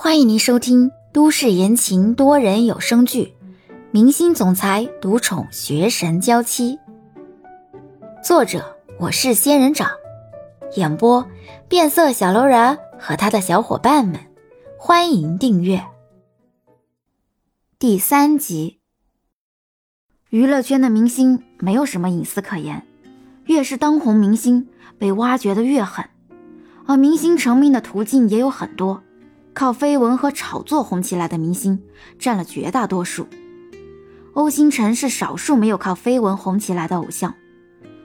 欢迎您收听都市言情多人有声剧《明星总裁独宠学神娇妻》，作者我是仙人掌，演播变色小楼人和他的小伙伴们。欢迎订阅第三集。娱乐圈的明星没有什么隐私可言，越是当红明星，被挖掘的越狠，而明星成名的途径也有很多。靠绯闻和炒作红起来的明星占了绝大多数，欧星辰是少数没有靠绯闻红起来的偶像。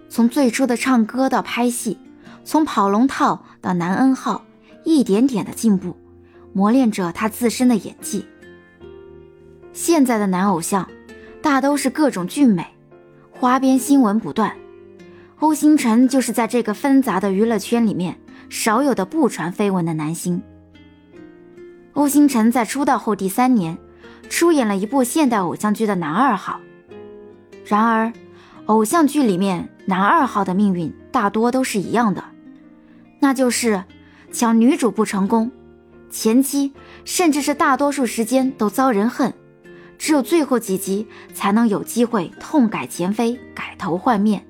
从最初的唱歌到拍戏，从跑龙套到男 N 号，一点点的进步，磨练着他自身的演技。现在的男偶像大都是各种俊美，花边新闻不断。欧星辰就是在这个纷杂的娱乐圈里面少有的不传绯闻的男星。欧星辰在出道后第三年，出演了一部现代偶像剧的男二号。然而，偶像剧里面男二号的命运大多都是一样的，那就是抢女主不成功，前期甚至是大多数时间都遭人恨，只有最后几集才能有机会痛改前非，改头换面。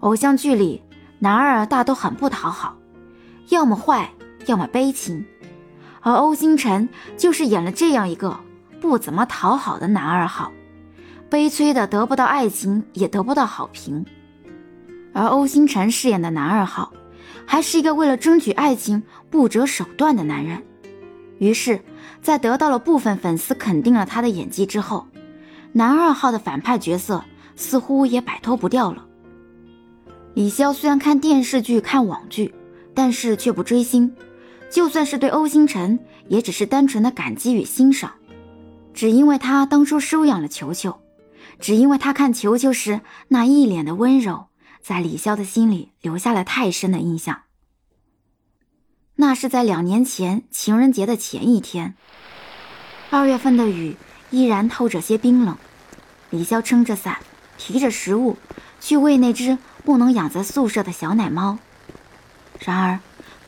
偶像剧里男二大都很不讨好，要么坏，要么悲情。而欧星辰就是演了这样一个不怎么讨好的男二号，悲催的得不到爱情，也得不到好评。而欧星辰饰演的男二号，还是一个为了争取爱情不择手段的男人。于是，在得到了部分粉丝肯定了他的演技之后，男二号的反派角色似乎也摆脱不掉了。李潇虽然看电视剧、看网剧，但是却不追星。就算是对欧星辰，也只是单纯的感激与欣赏，只因为他当初收养了球球，只因为他看球球时那一脸的温柔，在李潇的心里留下了太深的印象。那是在两年前情人节的前一天，二月份的雨依然透着些冰冷，李潇撑着伞，提着食物去喂那只不能养在宿舍的小奶猫，然而。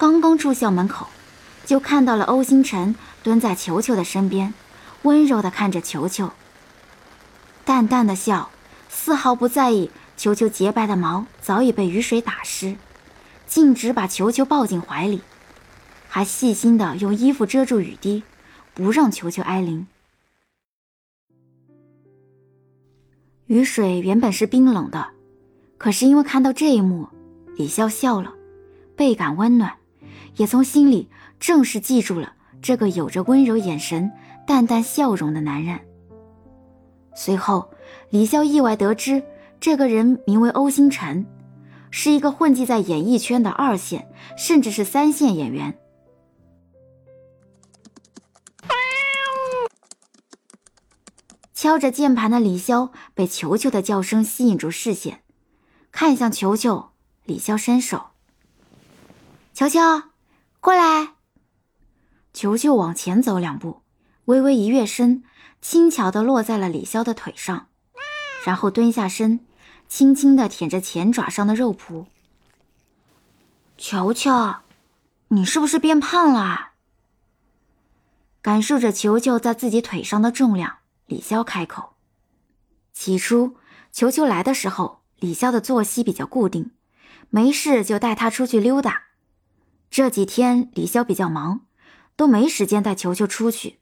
刚刚出校门口，就看到了欧星辰蹲在球球的身边，温柔地看着球球，淡淡的笑，丝毫不在意球球洁白的毛早已被雨水打湿，径直把球球抱进怀里，还细心的用衣服遮住雨滴，不让球球挨淋。雨水原本是冰冷的，可是因为看到这一幕，李潇笑了，倍感温暖。也从心里正式记住了这个有着温柔眼神、淡淡笑容的男人。随后，李潇意外得知，这个人名为欧星辰，是一个混迹在演艺圈的二线甚至是三线演员。敲着键盘的李潇被球球的叫声吸引住视线，看向球球，李潇伸手，球球。过来，球球往前走两步，微微一跃身，轻巧的落在了李潇的腿上，然后蹲下身，轻轻的舔着前爪上的肉脯。球球，你是不是变胖了？感受着球球在自己腿上的重量，李潇开口。起初，球球来的时候，李潇的作息比较固定，没事就带他出去溜达。这几天李潇比较忙，都没时间带球球出去。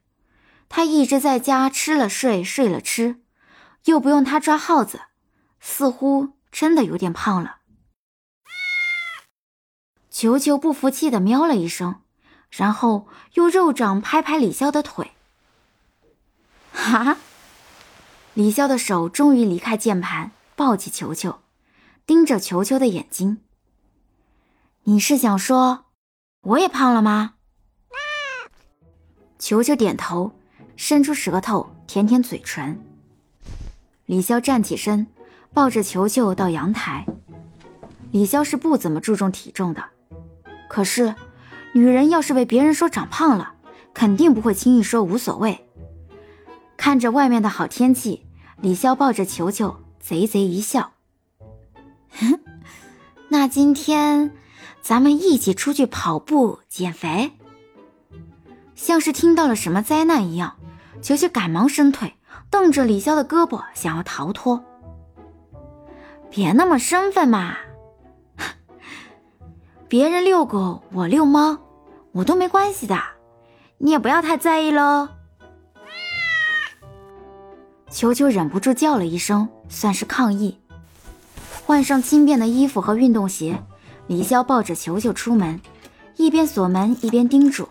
他一直在家吃了睡，睡了吃，又不用他抓耗子，似乎真的有点胖了。球球不服气的喵了一声，然后用肉掌拍拍李潇的腿。哈！李潇的手终于离开键盘，抱起球球，盯着球球的眼睛。你是想说？我也胖了吗？球球点头，伸出舌头舔舔嘴唇。李潇站起身，抱着球球到阳台。李潇是不怎么注重体重的，可是女人要是被别人说长胖了，肯定不会轻易说无所谓。看着外面的好天气，李潇抱着球球，贼贼一笑。那今天。咱们一起出去跑步减肥。像是听到了什么灾难一样，球球赶忙伸腿，瞪着李潇的胳膊，想要逃脱。别那么生分嘛，别人遛狗，我遛猫，我都没关系的，你也不要太在意喽。球球忍不住叫了一声，算是抗议。换上轻便的衣服和运动鞋，李潇抱着球球出门，一边锁门一边叮嘱：“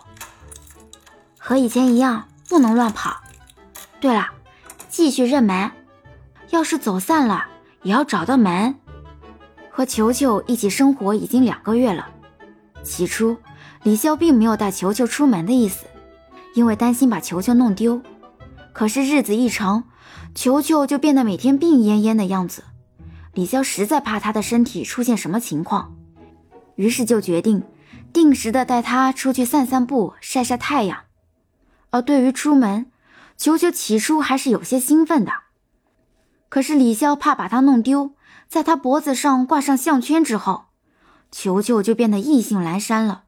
和以前一样，不能乱跑。对了，继续认门，要是走散了，也要找到门。”和球球一起生活已经两个月了，起初李潇并没有带球球出门的意思，因为担心把球球弄丢。可是日子一长，球球就变得每天病恹恹的样子，李潇实在怕他的身体出现什么情况，于是就决定定时的带他出去散散步、晒晒太阳。而对于出门，球球起初还是有些兴奋的，可是李潇怕把他弄丢，在他脖子上挂上项圈之后，球球就变得意兴阑珊了，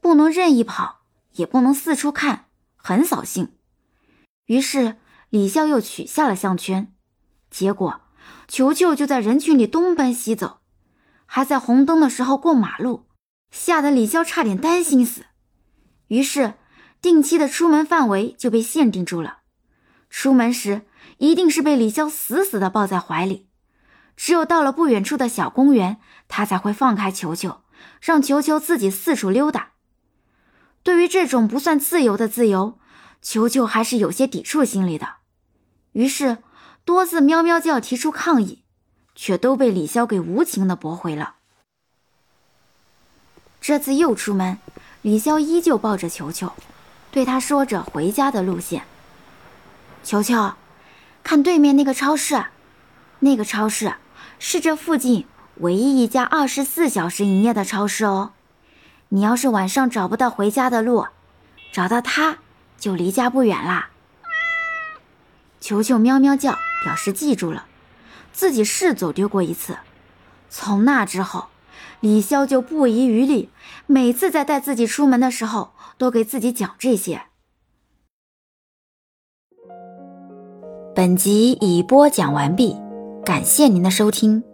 不能任意跑，也不能四处看，很扫兴。于是。李潇又取下了项圈，结果球球就在人群里东奔西走，还在红灯的时候过马路，吓得李潇差点担心死。于是定期的出门范围就被限定住了，出门时一定是被李潇死死的抱在怀里，只有到了不远处的小公园，他才会放开球球，让球球自己四处溜达。对于这种不算自由的自由，球球还是有些抵触心理的。于是，多次喵喵叫提出抗议，却都被李潇给无情的驳回了。这次又出门，李潇依旧抱着球球，对他说着回家的路线。球球，看对面那个超市，那个超市是这附近唯一一家二十四小时营业的超市哦。你要是晚上找不到回家的路，找到它就离家不远啦。球球喵喵叫，表示记住了，自己是走丢过一次。从那之后，李潇就不遗余力，每次在带自己出门的时候，都给自己讲这些。本集已播讲完毕，感谢您的收听。